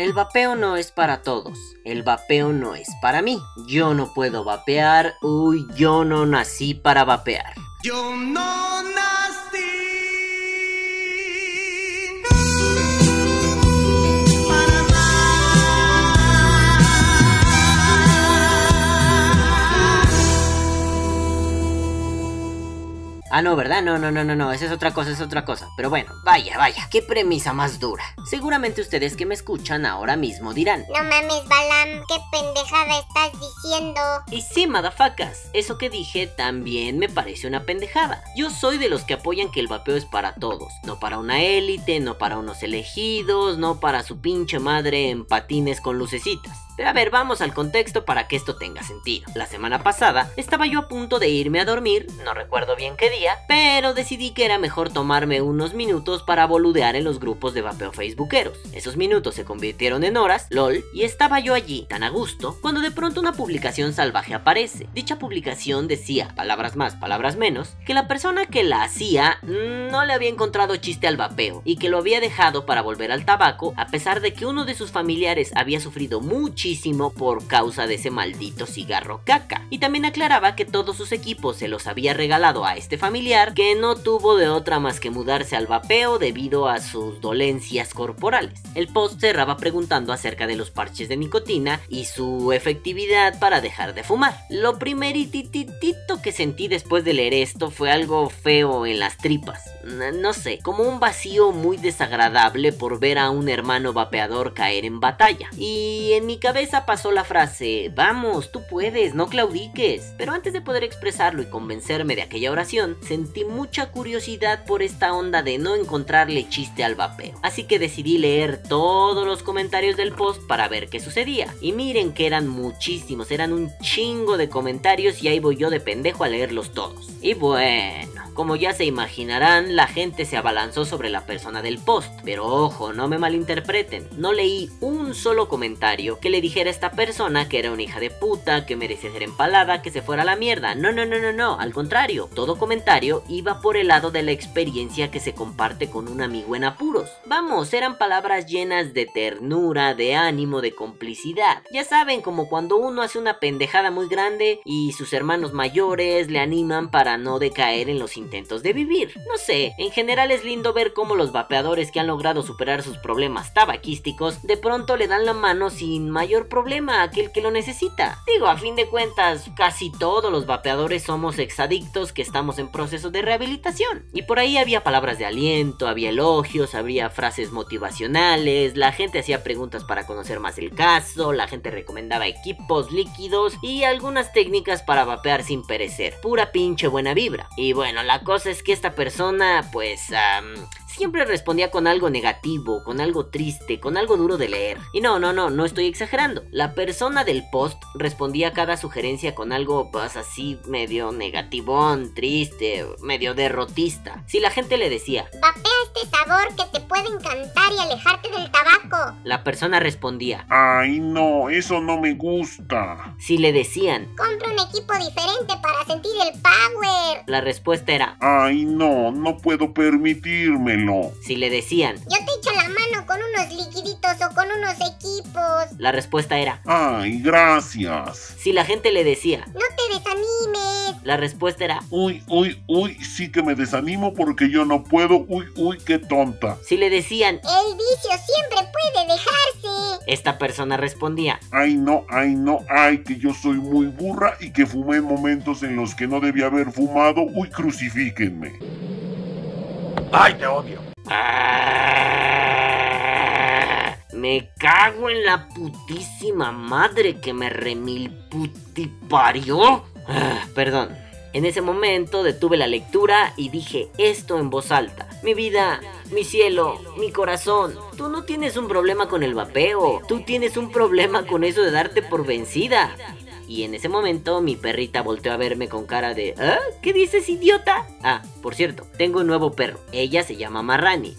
El vapeo no es para todos. El vapeo no es para mí. Yo no puedo vapear. Uy, yo no nací para vapear. Yo no Ah, no, ¿verdad? No, no, no, no, no, esa es otra cosa, es otra cosa. Pero bueno, vaya, vaya, qué premisa más dura. Seguramente ustedes que me escuchan ahora mismo dirán. No mames, Balam, qué pendejada estás diciendo. Y sí, madafacas, eso que dije también me parece una pendejada. Yo soy de los que apoyan que el vapeo es para todos, no para una élite, no para unos elegidos, no para su pinche madre en patines con lucecitas. A ver, vamos al contexto para que esto tenga sentido. La semana pasada estaba yo a punto de irme a dormir, no recuerdo bien qué día, pero decidí que era mejor tomarme unos minutos para boludear en los grupos de vapeo facebookeros. Esos minutos se convirtieron en horas, lol, y estaba yo allí, tan a gusto, cuando de pronto una publicación salvaje aparece. Dicha publicación decía, palabras más, palabras menos, que la persona que la hacía no le había encontrado chiste al vapeo y que lo había dejado para volver al tabaco a pesar de que uno de sus familiares había sufrido muchísimo por causa de ese maldito cigarro caca. Y también aclaraba que todos sus equipos se los había regalado a este familiar que no tuvo de otra más que mudarse al vapeo debido a sus dolencias corporales. El post cerraba preguntando acerca de los parches de nicotina y su efectividad para dejar de fumar. Lo primerititito que sentí después de leer esto fue algo feo en las tripas. No sé, como un vacío muy desagradable por ver a un hermano vapeador caer en batalla. Y en mi cabeza pasó la frase, vamos, tú puedes, no claudiques. Pero antes de poder expresarlo y convencerme de aquella oración, sentí mucha curiosidad por esta onda de no encontrarle chiste al vapeo. Así que decidí leer todos los comentarios del post para ver qué sucedía. Y miren que eran muchísimos, eran un chingo de comentarios y ahí voy yo de pendejo a leerlos todos. Y bueno, como ya se imaginarán, la gente se abalanzó sobre la persona del post. Pero ojo, no me malinterpreten, no leí un solo comentario que le dijera a esta persona que era una hija de puta, que merecía ser empalada, que se fuera a la mierda. No, no, no, no, no, al contrario, todo comentario iba por el lado de la experiencia que se comparte con un amigo en apuros. Vamos, eran palabras llenas de ternura, de ánimo, de complicidad. Ya saben, como cuando uno hace una pendejada muy grande y sus hermanos mayores le animan para no decaer en los intentos de vivir. No sé, en general es lindo ver cómo los vapeadores que han logrado superar sus problemas tabaquísticos de pronto le dan la mano sin mayor problema a aquel que lo necesita. Digo, a fin de cuentas, casi todos los vapeadores somos exadictos que estamos en proceso de rehabilitación. Y por ahí había palabras de aliento, había elogios, habría frases motivacionales, la gente hacía preguntas para conocer más el caso, la gente recomendaba equipos líquidos y algunas técnicas para vapear sin perecer. Pura pinche buena vibra. Y bueno, la cosa es que esta persona, pues, siempre respondía con algo negativo, con algo triste, con algo duro de leer. Y no, no, no, no estoy exagerando. La persona del post respondía a cada sugerencia con algo pues así medio negativón, triste, medio derrotista. Si la gente le decía, vapea este sabor que te puede encantar y alejarte del tabaco. La persona respondía, ay no, eso no me gusta. Si le decían, compra un equipo diferente para sentir el power. La respuesta era, ay no, no puedo permitírmelo. Si le decían, yo te echo la mano con unos liquiditos o con unos equipos. La respuesta era, ay, gracias. Si la gente le decía, no te desanimes. La respuesta era, uy, uy, uy, sí que me desanimo porque yo no puedo, uy, uy, qué tonta. Si le decían, el vicio siempre puede dejarse. Esta persona respondía, ay, no, ay, no, ay, que yo soy muy burra y que fumé en momentos en los que no debía haber fumado, uy, crucifíquenme. ¡Ay, te odio! Me cago en la putísima madre que me remil putiparió. Perdón. En ese momento detuve la lectura y dije esto en voz alta. Mi vida, mi cielo, mi corazón, tú no tienes un problema con el vapeo, tú tienes un problema con eso de darte por vencida. Y en ese momento mi perrita volteó a verme con cara de ¿Ah? ¿Qué dices, idiota? Ah, por cierto, tengo un nuevo perro. Ella se llama Marrani.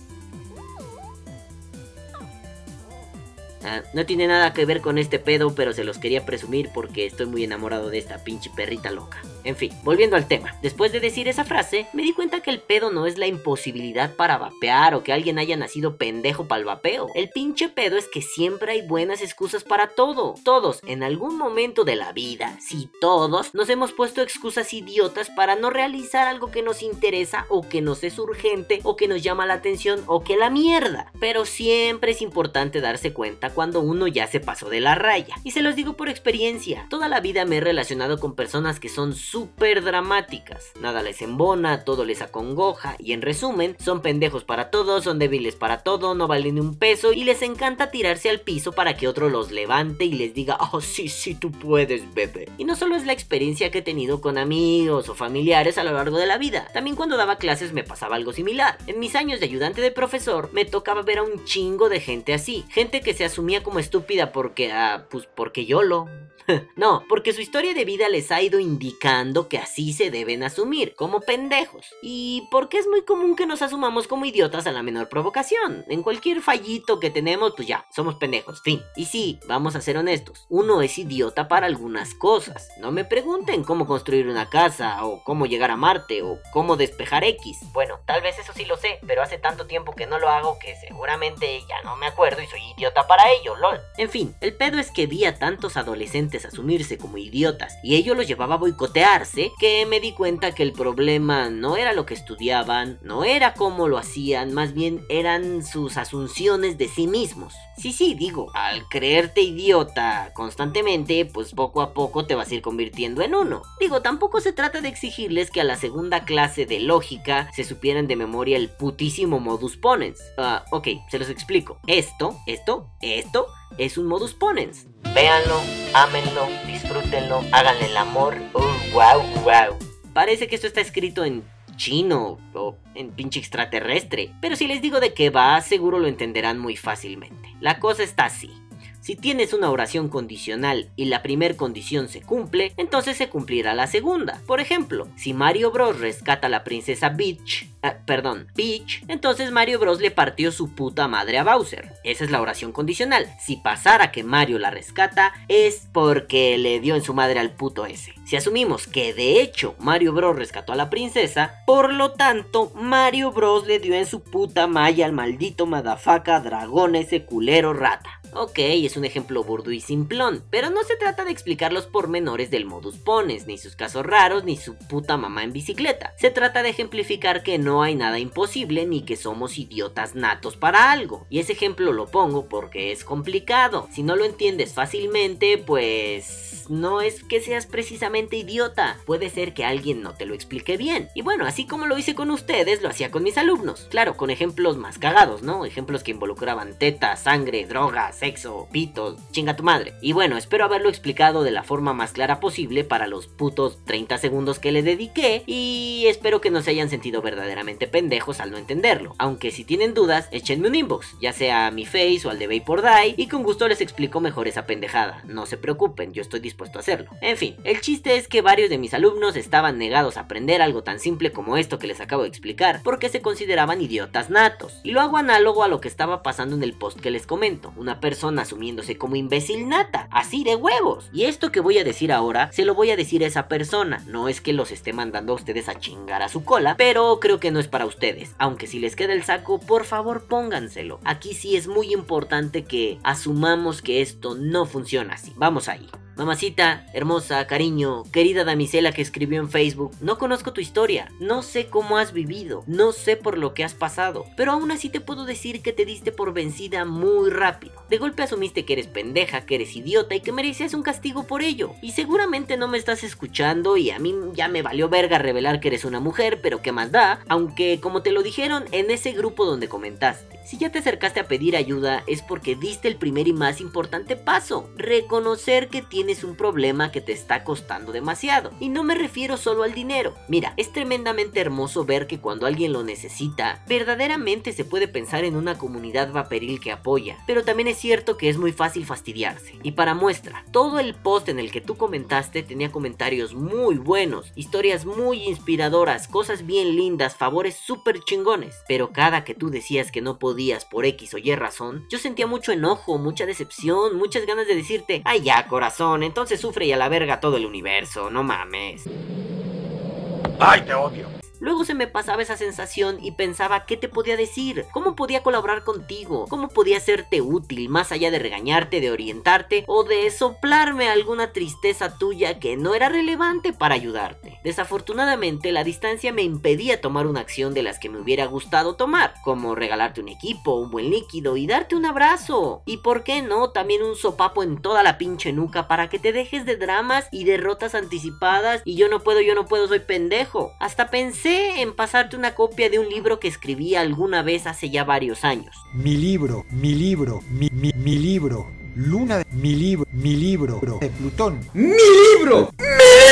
Ah, no tiene nada que ver con este pedo, pero se los quería presumir porque estoy muy enamorado de esta pinche perrita loca. En fin, volviendo al tema. Después de decir esa frase, me di cuenta que el pedo no es la imposibilidad para vapear o que alguien haya nacido pendejo para el vapeo. El pinche pedo es que siempre hay buenas excusas para todo. Todos, en algún momento de la vida, si todos, nos hemos puesto excusas idiotas para no realizar algo que nos interesa o que nos es urgente o que nos llama la atención o que la mierda. Pero siempre es importante darse cuenta cuando uno ya se pasó de la raya. Y se los digo por experiencia. Toda la vida me he relacionado con personas que son súper dramáticas. Nada les embona, todo les acongoja y en resumen, son pendejos para todo, son débiles para todo, no valen ni un peso y les encanta tirarse al piso para que otro los levante y les diga, oh sí, sí, tú puedes, bebé. Y no solo es la experiencia que he tenido con amigos o familiares a lo largo de la vida, también cuando daba clases me pasaba algo similar. En mis años de ayudante de profesor me tocaba ver a un chingo de gente así, gente que se asumía como estúpida porque, ah, pues porque yo lo... no, porque su historia de vida les ha ido indicando que así se deben asumir, como pendejos. Y porque es muy común que nos asumamos como idiotas a la menor provocación. En cualquier fallito que tenemos, pues ya, somos pendejos, fin. Y sí, vamos a ser honestos, uno es idiota para algunas cosas. No me pregunten cómo construir una casa, o cómo llegar a Marte, o cómo despejar X. Bueno, tal vez eso sí lo sé, pero hace tanto tiempo que no lo hago que seguramente ya no me acuerdo y soy idiota para ello, lol. En fin, el pedo es que vi a tantos adolescentes asumirse como idiotas y ello los llevaba a boicotearse que me di cuenta que el problema no era lo que estudiaban, no era cómo lo hacían, más bien eran sus asunciones de sí mismos. Sí, sí, digo, al creerte idiota constantemente, pues poco a poco te vas a ir convirtiendo en uno. Digo, tampoco se trata de exigirles que a la segunda clase de lógica se supieran de memoria el putísimo modus ponens. Ah, ok, se los explico. Esto, esto, esto es un modus ponens. Véanlo, ámenlo, disfrútenlo, háganle el amor. Oh, wow, wow. Parece que esto está escrito en chino o en pinche extraterrestre, pero si les digo de qué va, seguro lo entenderán muy fácilmente. La cosa está así. Si tienes una oración condicional y la primera condición se cumple, entonces se cumplirá la segunda. Por ejemplo, si Mario Bros rescata a la princesa Peach, ah, perdón, Peach, entonces Mario Bros le partió su puta madre a Bowser. Esa es la oración condicional. Si pasara que Mario la rescata, es porque le dio en su madre al puto ese. Si asumimos que de hecho Mario Bros rescató a la princesa, por lo tanto Mario Bros le dio en su puta malla al maldito madafaca dragón ese culero rata. Ok, es un ejemplo burdo y simplón, pero no se trata de explicar los pormenores del modus pones, ni sus casos raros, ni su puta mamá en bicicleta. Se trata de ejemplificar que no hay nada imposible ni que somos idiotas natos para algo. Y ese ejemplo lo pongo porque es complicado. Si no lo entiendes fácilmente, pues no es que seas precisamente idiota. Puede ser que alguien no te lo explique bien. Y bueno, así como lo hice con ustedes, lo hacía con mis alumnos. Claro, con ejemplos más cagados, ¿no? Ejemplos que involucraban tetas, sangre, drogas, sexo, pitos, chinga tu madre. Y bueno, espero haberlo explicado de la forma más clara posible para los putos 30 segundos que le dediqué y espero que no se hayan sentido verdaderamente pendejos al no entenderlo. Aunque si tienen dudas, échenme un inbox, ya sea a mi face o al de Vapor Die y con gusto les explico mejor esa pendejada. No se preocupen, yo estoy dispuesto a hacerlo. En fin, el chiste es que varios de mis alumnos estaban negados a aprender algo tan simple como esto que les acabo de explicar porque se consideraban idiotas natos. Y lo hago análogo a lo que estaba pasando en el post que les comento. Una persona asumiéndose como imbécil nata, así de huevos. Y esto que voy a decir ahora, se lo voy a decir a esa persona. No es que los esté mandando a ustedes a chingar a su cola, pero creo que no es para ustedes. Aunque si les queda el saco, por favor pónganselo. Aquí sí es muy importante que asumamos que esto no funciona así. Vamos ahí. Mamacita, hermosa, cariño, querida damisela que escribió en Facebook, no conozco tu historia, no sé cómo has vivido, no sé por lo que has pasado, pero aún así te puedo decir que te diste por vencida muy rápido. De golpe asumiste que eres pendeja, que eres idiota y que merecías un castigo por ello. Y seguramente no me estás escuchando y a mí ya me valió verga revelar que eres una mujer, pero qué más da, aunque como te lo dijeron en ese grupo donde comentaste. Si ya te acercaste a pedir ayuda es porque diste el primer y más importante paso, reconocer que tienes tienes un problema que te está costando demasiado. Y no me refiero solo al dinero. Mira, es tremendamente hermoso ver que cuando alguien lo necesita, verdaderamente se puede pensar en una comunidad vaporil que apoya. Pero también es cierto que es muy fácil fastidiarse. Y para muestra, todo el post en el que tú comentaste tenía comentarios muy buenos, historias muy inspiradoras, cosas bien lindas, favores súper chingones. Pero cada que tú decías que no podías por X o Y razón, yo sentía mucho enojo, mucha decepción, muchas ganas de decirte, ay ya corazón, entonces sufre y a la verga todo el universo, no mames. ¡Ay, te odio! Luego se me pasaba esa sensación y pensaba qué te podía decir, cómo podía colaborar contigo, cómo podía hacerte útil más allá de regañarte, de orientarte o de soplarme alguna tristeza tuya que no era relevante para ayudarte. Desafortunadamente la distancia me impedía tomar una acción de las que me hubiera gustado tomar, como regalarte un equipo, un buen líquido y darte un abrazo. Y por qué no, también un sopapo en toda la pinche nuca para que te dejes de dramas y derrotas anticipadas y yo no puedo, yo no puedo, soy pendejo. Hasta pensé en pasarte una copia de un libro que escribí alguna vez hace ya varios años. Mi libro, mi libro, mi, mi, mi libro. Luna de mi libro, mi libro de Plutón. ¡Mi libro! ¡Mi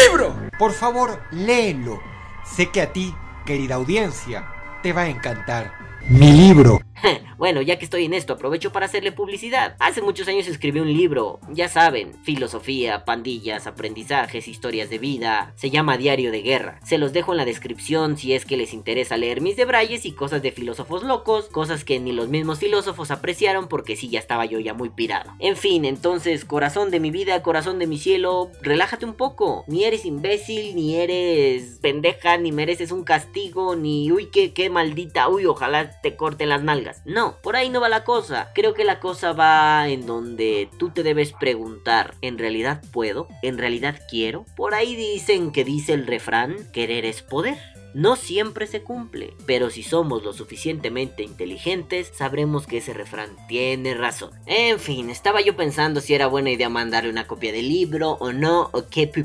libro! Por favor, léelo. Sé que a ti, querida audiencia, te va a encantar. Mi libro. bueno, ya que estoy en esto, aprovecho para hacerle publicidad. Hace muchos años escribí un libro, ya saben, filosofía, pandillas, aprendizajes, historias de vida. Se llama Diario de Guerra. Se los dejo en la descripción si es que les interesa leer mis debrayes y cosas de filósofos locos, cosas que ni los mismos filósofos apreciaron porque sí ya estaba yo ya muy pirado. En fin, entonces, corazón de mi vida, corazón de mi cielo, relájate un poco. Ni eres imbécil, ni eres pendeja, ni mereces un castigo, ni uy, qué, qué maldita, uy, ojalá te corten las nalgas. No, por ahí no va la cosa. Creo que la cosa va en donde tú te debes preguntar, ¿en realidad puedo? ¿En realidad quiero? Por ahí dicen que dice el refrán, querer es poder. No siempre se cumple, pero si somos lo suficientemente inteligentes, sabremos que ese refrán tiene razón. En fin, estaba yo pensando si era buena idea mandarle una copia del libro o no, o qué pu,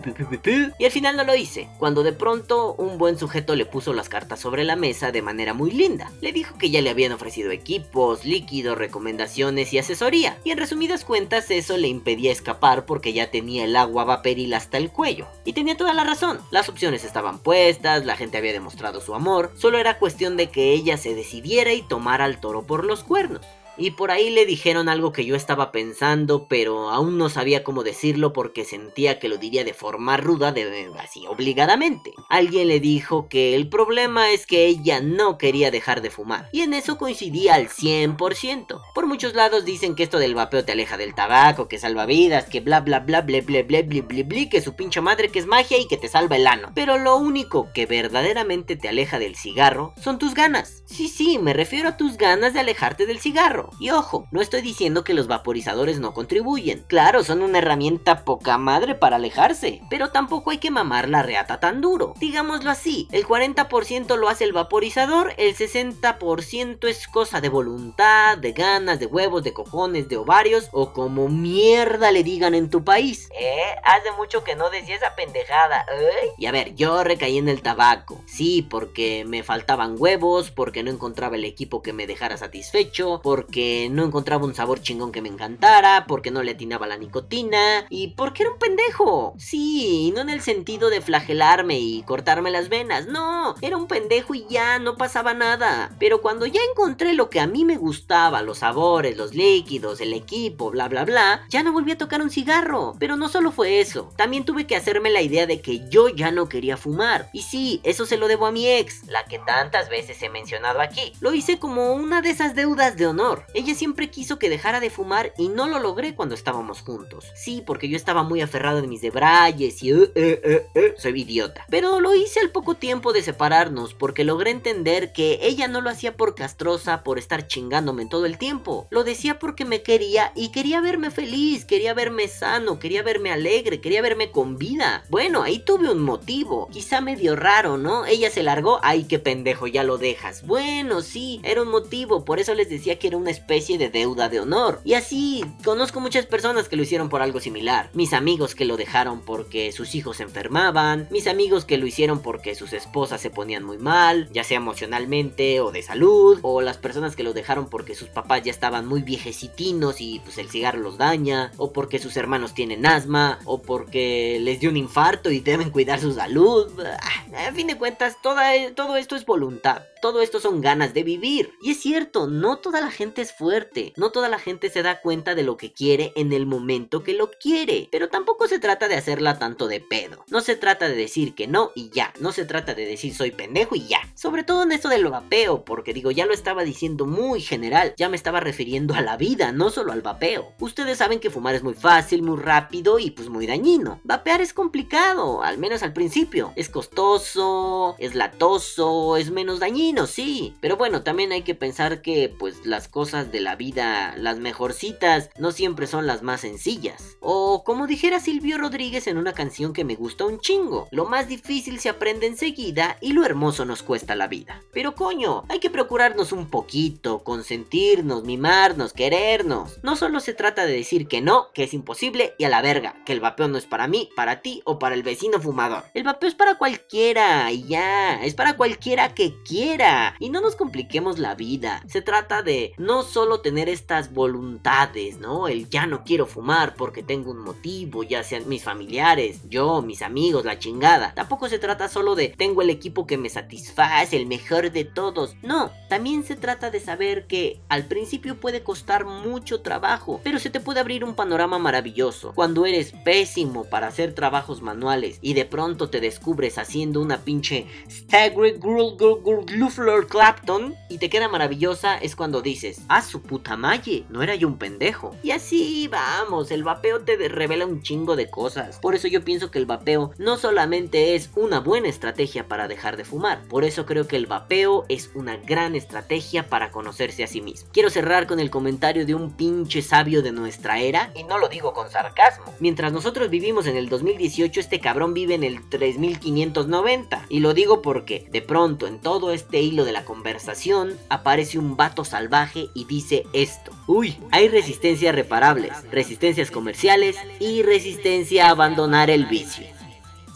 y al final no lo hice, cuando de pronto un buen sujeto le puso las cartas sobre la mesa de manera muy linda. Le dijo que ya le habían ofrecido equipos, líquidos, recomendaciones y asesoría, y en resumidas cuentas eso le impedía escapar porque ya tenía el agua vaporil hasta el cuello. Y tenía toda la razón, las opciones estaban puestas, la gente había demostrado su amor, solo era cuestión de que ella se decidiera y tomara al toro por los cuernos. Y por ahí le dijeron algo que yo estaba pensando, pero aún no sabía cómo decirlo porque sentía que lo diría de forma ruda, así obligadamente. Alguien le dijo que el problema es que ella no quería dejar de fumar, y en eso coincidía al 100%. Por muchos lados dicen que esto del vapeo te aleja del tabaco, que salva vidas, que bla bla bla bla bla bla bla bla bla, que su pinche madre que es magia y que te salva el ano. Pero lo único que verdaderamente te aleja del cigarro son tus ganas. Sí, sí, me refiero a tus ganas de alejarte del cigarro. Y ojo, no estoy diciendo que los vaporizadores no contribuyen. Claro, son una herramienta poca madre para alejarse. Pero tampoco hay que mamar la reata tan duro. Digámoslo así, el 40% lo hace el vaporizador, el 60% es cosa de voluntad, de ganas, de huevos, de cojones, de ovarios o como mierda le digan en tu país. ¿Eh? Hace mucho que no decía esa pendejada. ¿eh? Y a ver, yo recaí en el tabaco. Sí, porque me faltaban huevos, porque no encontraba el equipo que me dejara satisfecho, porque no encontraba un sabor chingón que me encantara, porque no le atinaba la nicotina y porque era un pendejo. Sí, no en el sentido de flagelarme y cortarme las venas, no, era un pendejo y ya no pasaba nada. Pero cuando ya encontré lo que a mí me gustaba, los sabores, los líquidos, el equipo, bla bla bla, ya no volví a tocar un cigarro. Pero no solo fue eso, también tuve que hacerme la idea de que yo ya no quería fumar. Y sí, eso se lo debo a mi ex, la que tantas veces he mencionado aquí. Lo hice como una de esas deudas de honor. Ella siempre quiso que dejara de fumar y no lo logré cuando estábamos juntos. Sí, porque yo estaba muy aferrado de mis debrayes y eh, eh, eh, soy idiota. Pero lo hice al poco tiempo de separarnos porque logré entender que ella no lo hacía por castrosa, por estar chingándome todo el tiempo. Lo decía porque me quería y quería verme feliz, quería verme sano, quería verme alegre, quería verme con vida. Bueno, ahí tuve un motivo, quizá medio raro, ¿no? Ella se largó, ay qué pendejo, ya lo dejas. Bueno, sí, era un motivo, por eso les decía que era una especie de deuda de honor. Y así, conozco muchas personas que lo hicieron por algo similar. Mis amigos que lo dejaron porque sus hijos se enfermaban, mis amigos que lo hicieron porque sus esposas se ponían muy mal, ya sea emocionalmente o de salud, o las personas que lo dejaron porque sus papás ya estaban muy viejecitinos y pues el cigarro los daña, o porque sus hermanos tienen asma, o porque les dio un infarto y deben cuidar su salud. Ah, a fin de cuentas, toda, todo esto es voluntad. Todo esto son ganas de vivir. Y es cierto, no toda la gente fuerte. No toda la gente se da cuenta de lo que quiere en el momento que lo quiere. Pero tampoco se trata de hacerla tanto de pedo. No se trata de decir que no y ya. No se trata de decir soy pendejo y ya. Sobre todo en esto del vapeo, porque digo, ya lo estaba diciendo muy general. Ya me estaba refiriendo a la vida, no solo al vapeo. Ustedes saben que fumar es muy fácil, muy rápido y pues muy dañino. Vapear es complicado, al menos al principio. Es costoso, es latoso, es menos dañino sí. Pero bueno, también hay que pensar que pues las cosas de la vida, las mejorcitas, no siempre son las más sencillas. O como dijera Silvio Rodríguez en una canción que me gusta un chingo, lo más difícil se aprende enseguida y lo hermoso nos cuesta la vida. Pero coño, hay que procurarnos un poquito, consentirnos, mimarnos, querernos. No solo se trata de decir que no, que es imposible y a la verga, que el vapeo no es para mí, para ti o para el vecino fumador. El vapeo es para cualquiera y ya, es para cualquiera que quiera y no nos compliquemos la vida. Se trata de no solo tener estas voluntades, ¿no? El ya no quiero fumar porque tengo un motivo, ya sean mis familiares, yo, mis amigos, la chingada. Tampoco se trata solo de tengo el equipo que me satisface, el mejor de todos. No, también se trata de saber que al principio puede costar mucho trabajo, pero se te puede abrir un panorama maravilloso. Cuando eres pésimo para hacer trabajos manuales y de pronto te descubres haciendo una pinche Staggered Girl Girl Girl Clapton y te queda maravillosa es cuando dices, ah, su puta malle, no era yo un pendejo. Y así vamos, el vapeo te revela un chingo de cosas. Por eso yo pienso que el vapeo no solamente es una buena estrategia para dejar de fumar, por eso creo que el vapeo es una gran estrategia para conocerse a sí mismo. Quiero cerrar con el comentario de un pinche sabio de nuestra era, y no lo digo con sarcasmo. Mientras nosotros vivimos en el 2018, este cabrón vive en el 3590. Y lo digo porque, de pronto, en todo este hilo de la conversación, aparece un vato salvaje y dice esto. Uy, hay resistencias reparables, resistencias comerciales y resistencia a abandonar el vicio.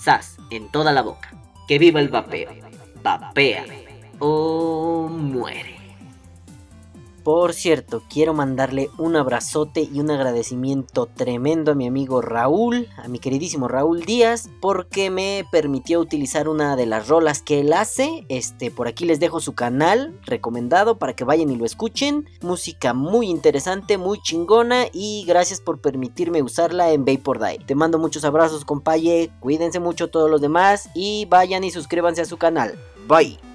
Sas, en toda la boca. Que viva el vapeo. Vapea o muere. Por cierto, quiero mandarle un abrazote y un agradecimiento tremendo a mi amigo Raúl, a mi queridísimo Raúl Díaz, porque me permitió utilizar una de las rolas que él hace. Este, por aquí les dejo su canal recomendado para que vayan y lo escuchen. Música muy interesante, muy chingona y gracias por permitirme usarla en Vapor Die. Te mando muchos abrazos, compaye, cuídense mucho todos los demás y vayan y suscríbanse a su canal. Bye.